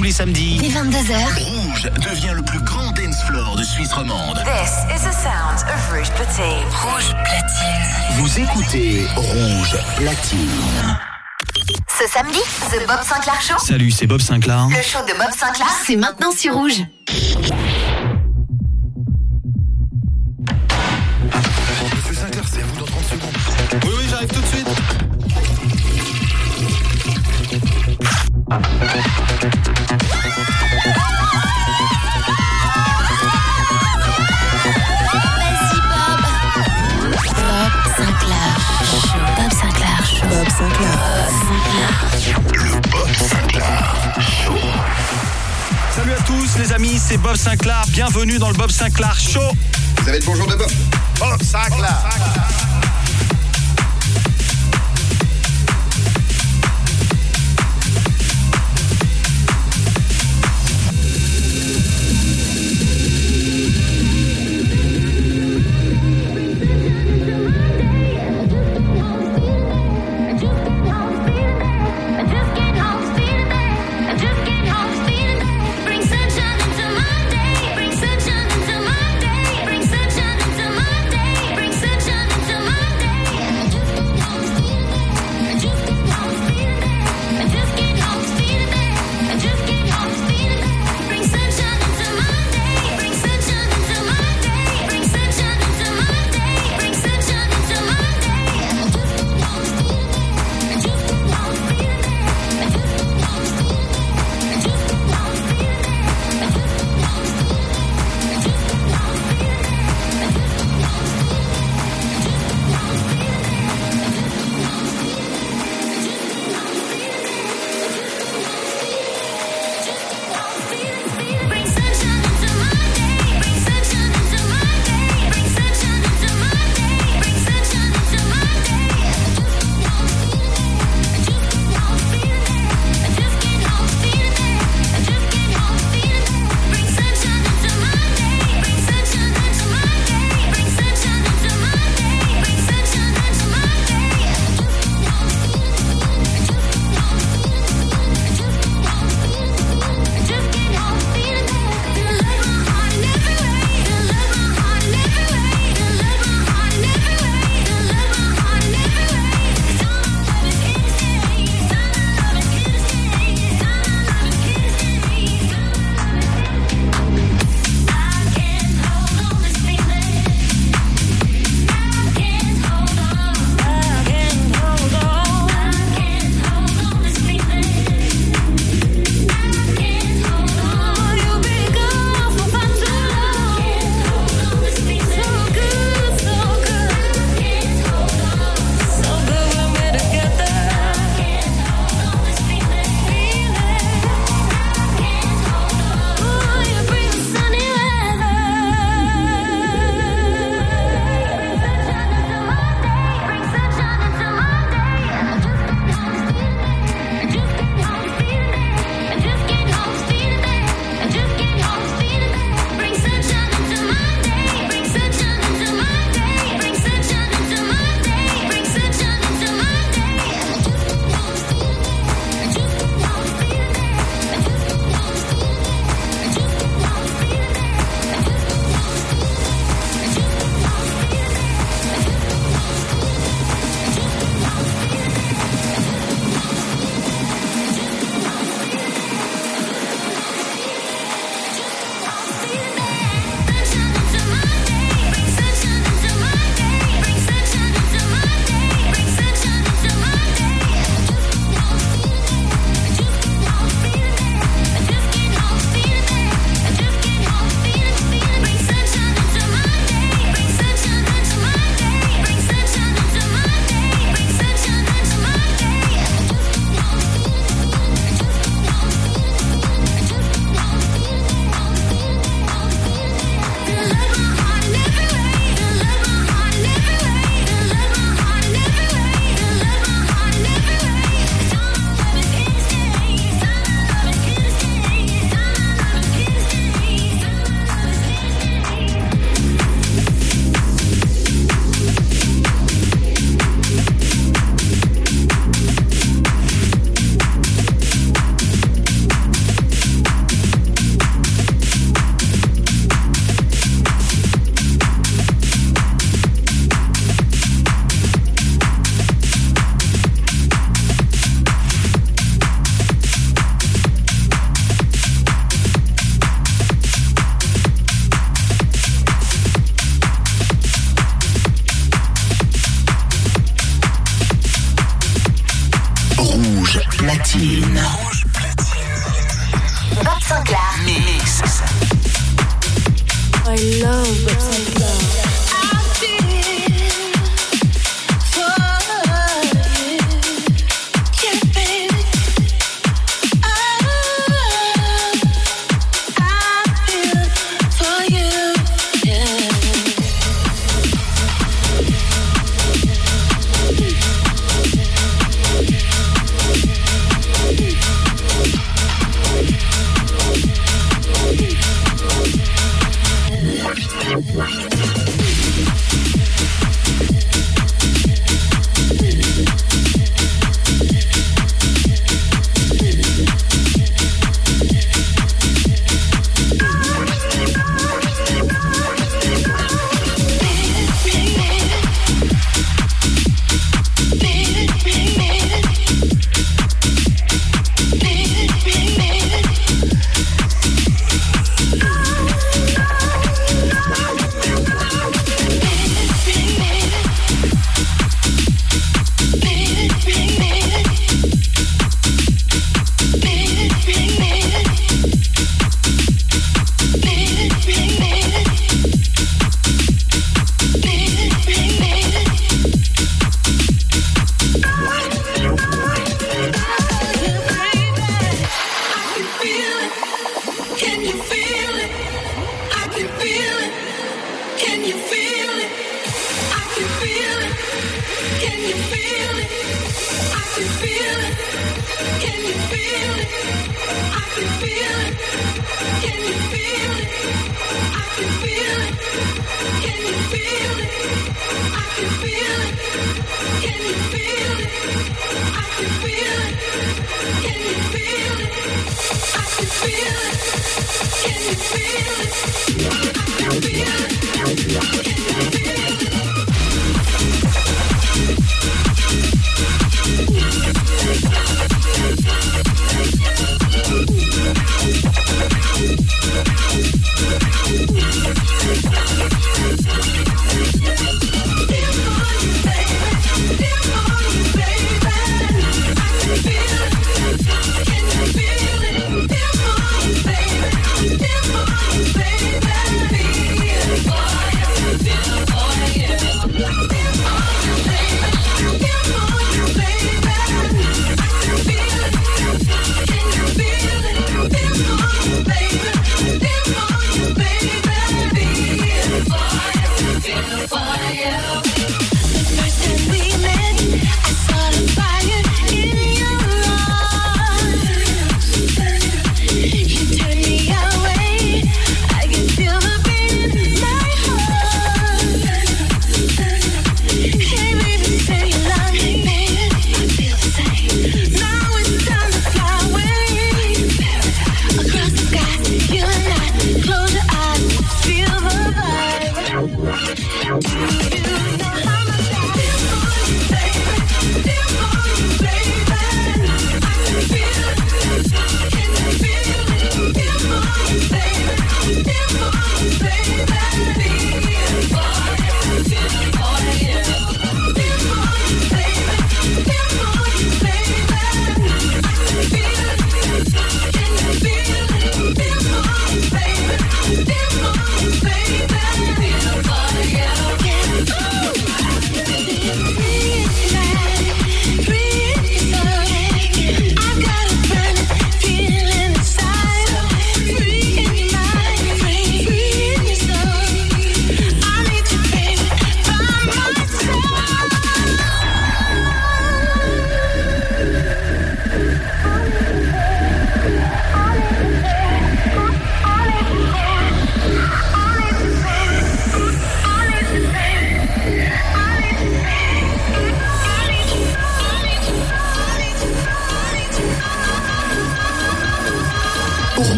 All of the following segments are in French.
tous les samedis. Dès 22h. Rouge devient le plus grand dance floor de Suisse romande. This is the sound of Rouge Platine. Rouge platine. Vous écoutez Rouge Platine. Ce samedi, The Bob Sinclair Show. Salut, c'est Bob Sinclair. Le show de Bob Sinclair, c'est maintenant sur Rouge. Les amis, c'est Bob Sinclair. Bienvenue dans le Bob Sinclair Show. Vous avez le bonjour de Bob. Bob Sinclair. Bring sunshine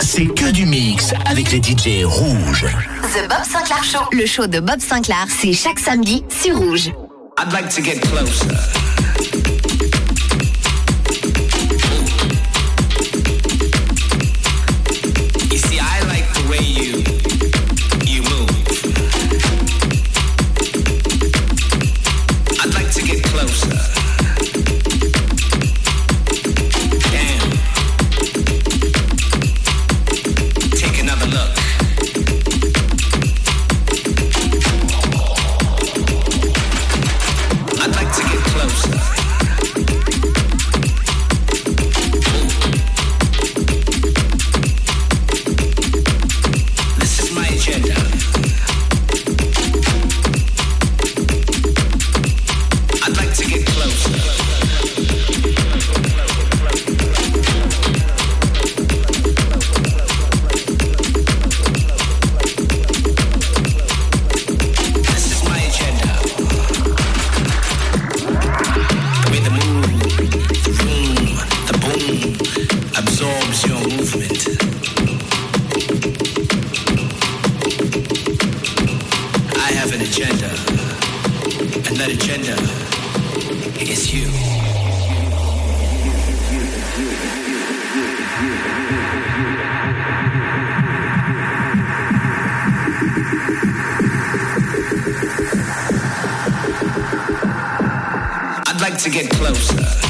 c'est que du mix avec les DJ rouges. The Bob Sinclair Show. Le show de Bob Sinclair, c'est chaque samedi sur Rouge. I'd like to get closer. to get closer.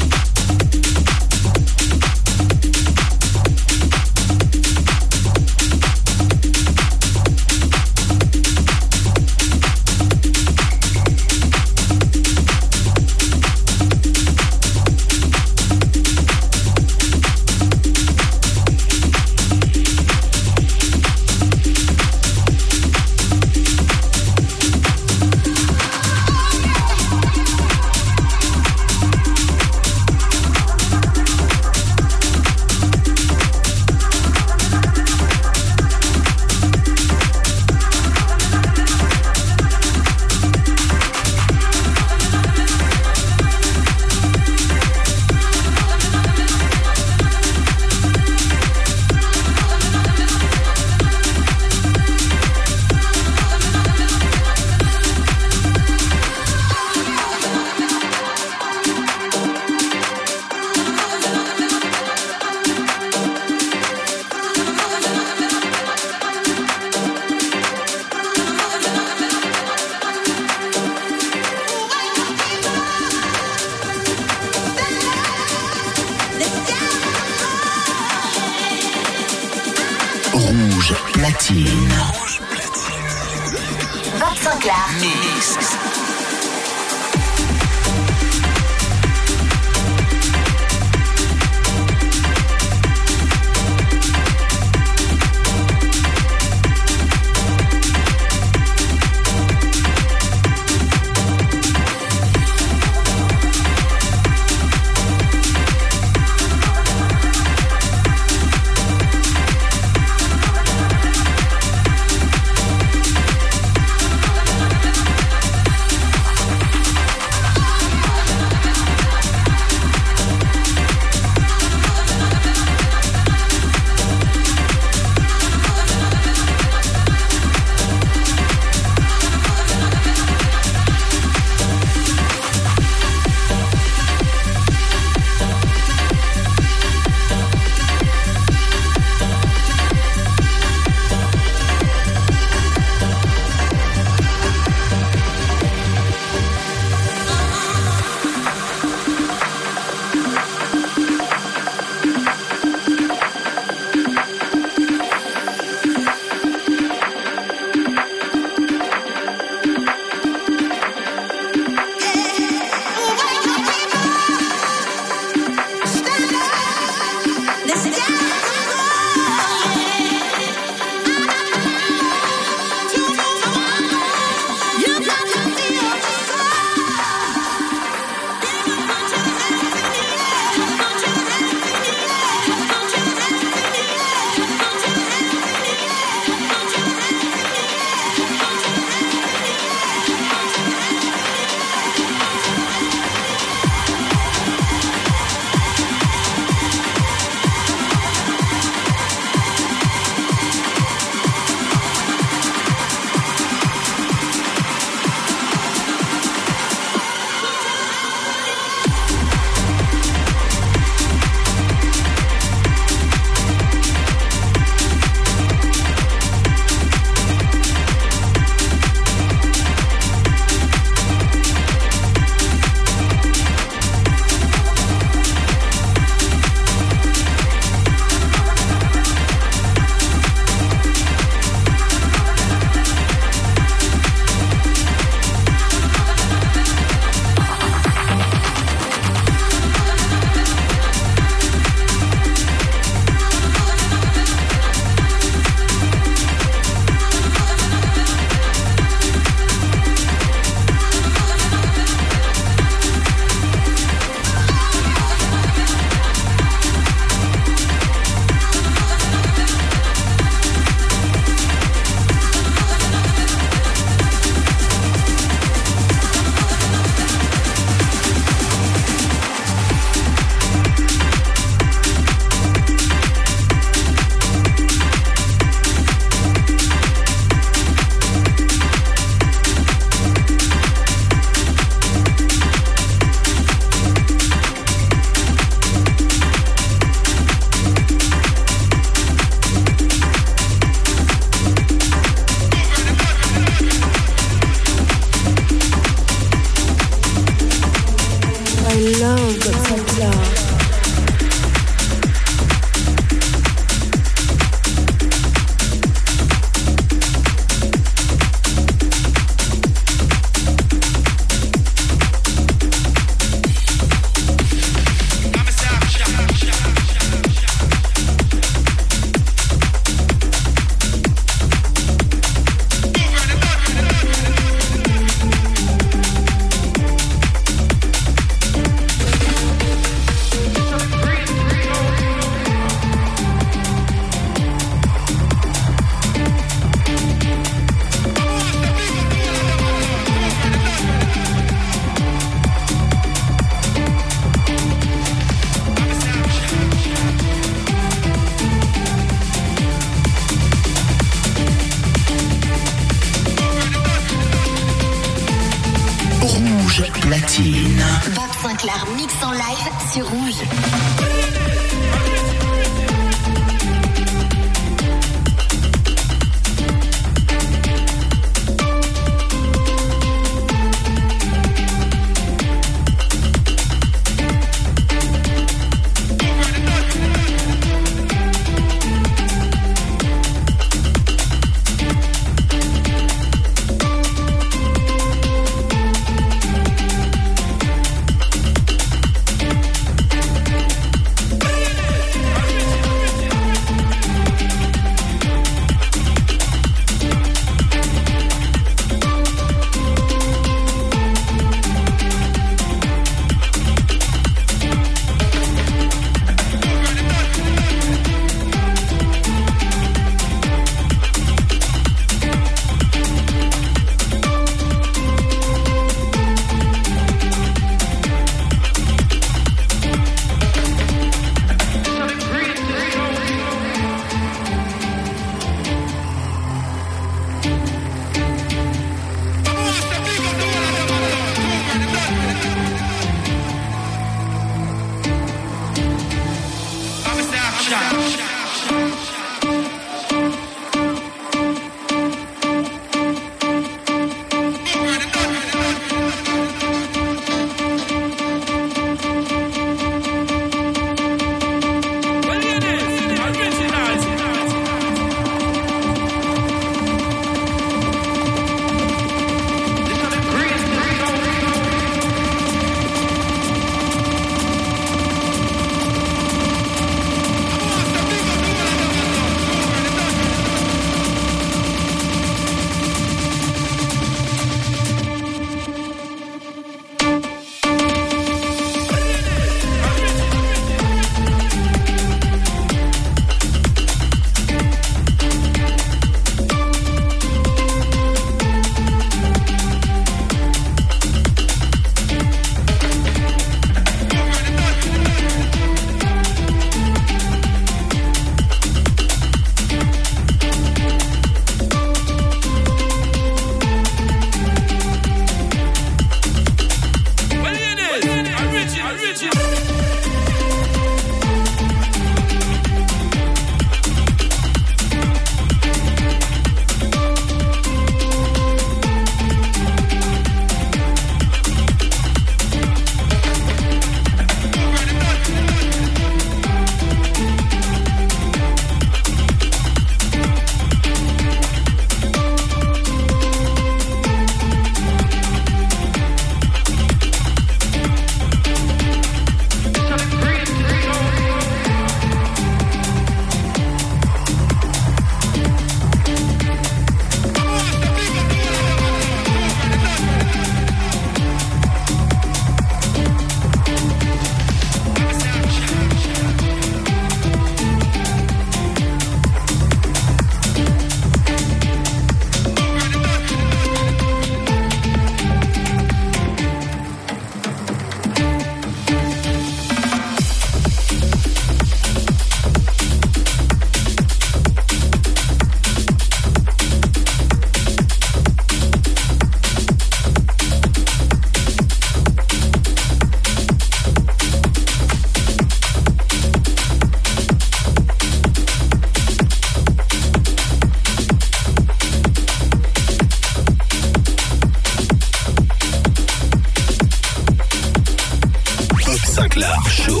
Club Show.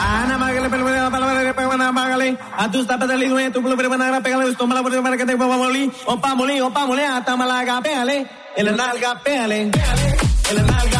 Ana Magali, permanece la palabra de Pegana Magali. A tus tapas del hidro, tu culo, permanece, pégale, tu mala por para que te pueda molir. O pa' molir, o pa' molir, hasta malaga, pégale. En la nalga, pégale. En la.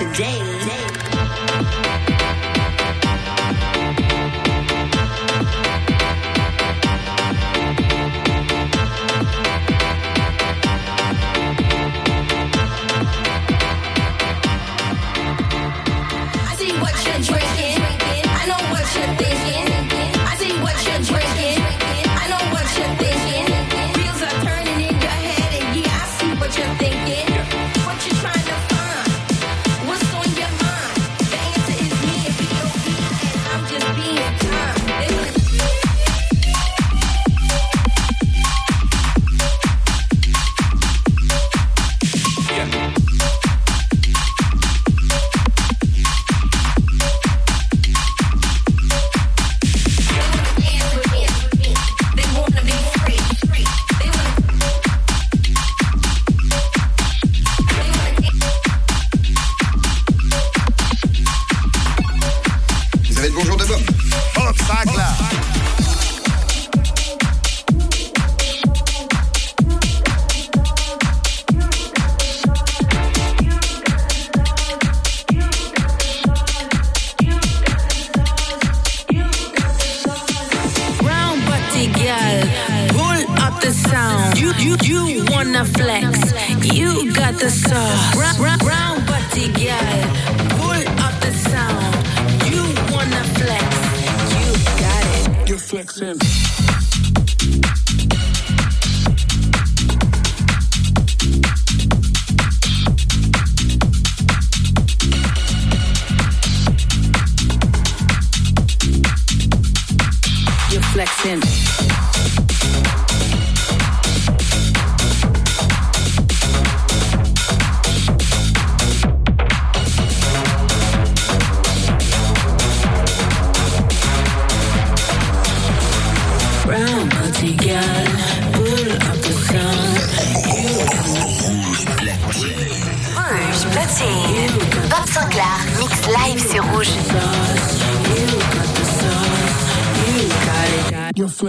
today.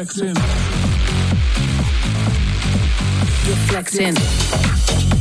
get flexin'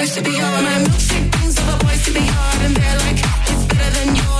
boys to be on. My milkshake brings all the boys to be hard, and they're like, it's better than yours.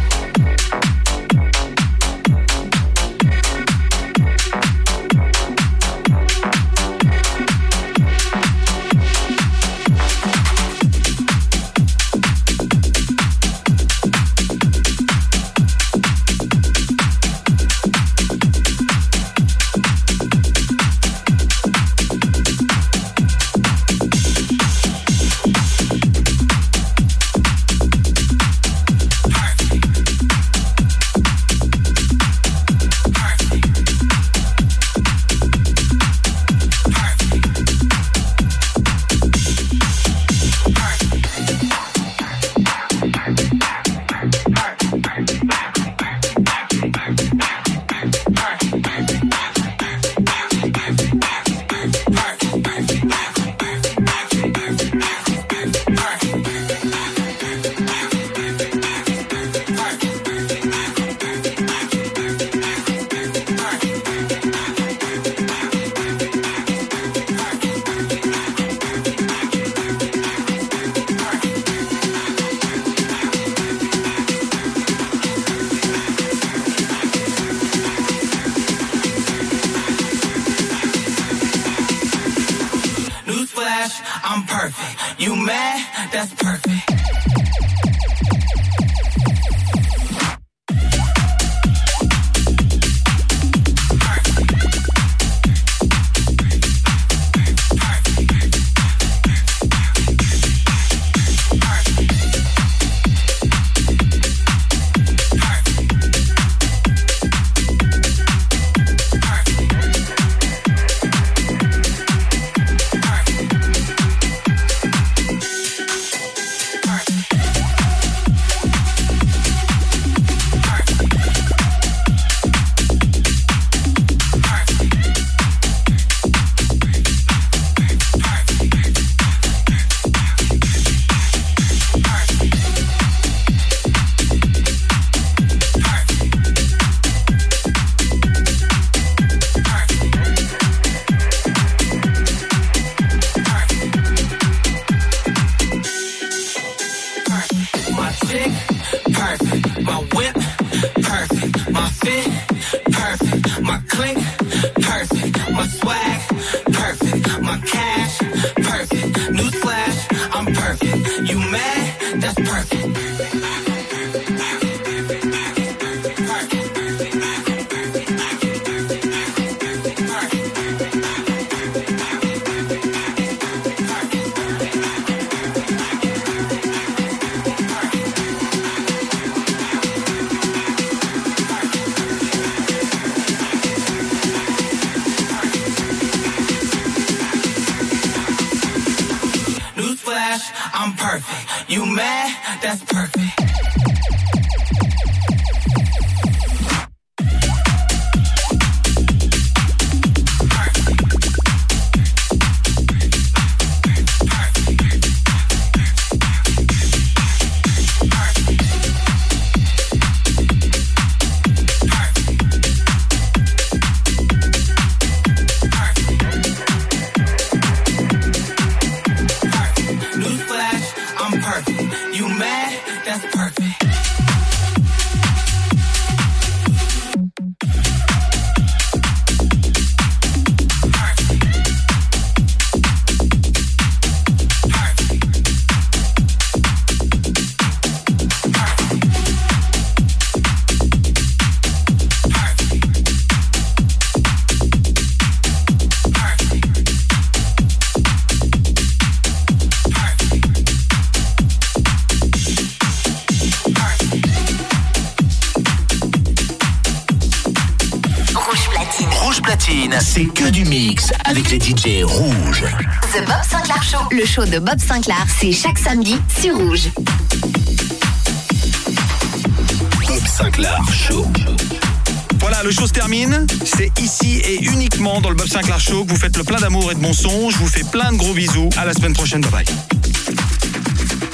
You mad? That's perfect. I'm perfect. You mad? That's perfect. C'est que du mix avec les DJ rouges. The Bob Sinclair Show. Le show de Bob Sinclair, c'est chaque samedi sur Rouge. Bob Sinclair Show. Voilà, le show se termine. C'est ici et uniquement dans le Bob Sinclair Show que vous faites le plein d'amour et de bon son. Je vous fais plein de gros bisous. À la semaine prochaine. Bye bye.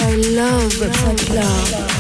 I love Bob Sinclair.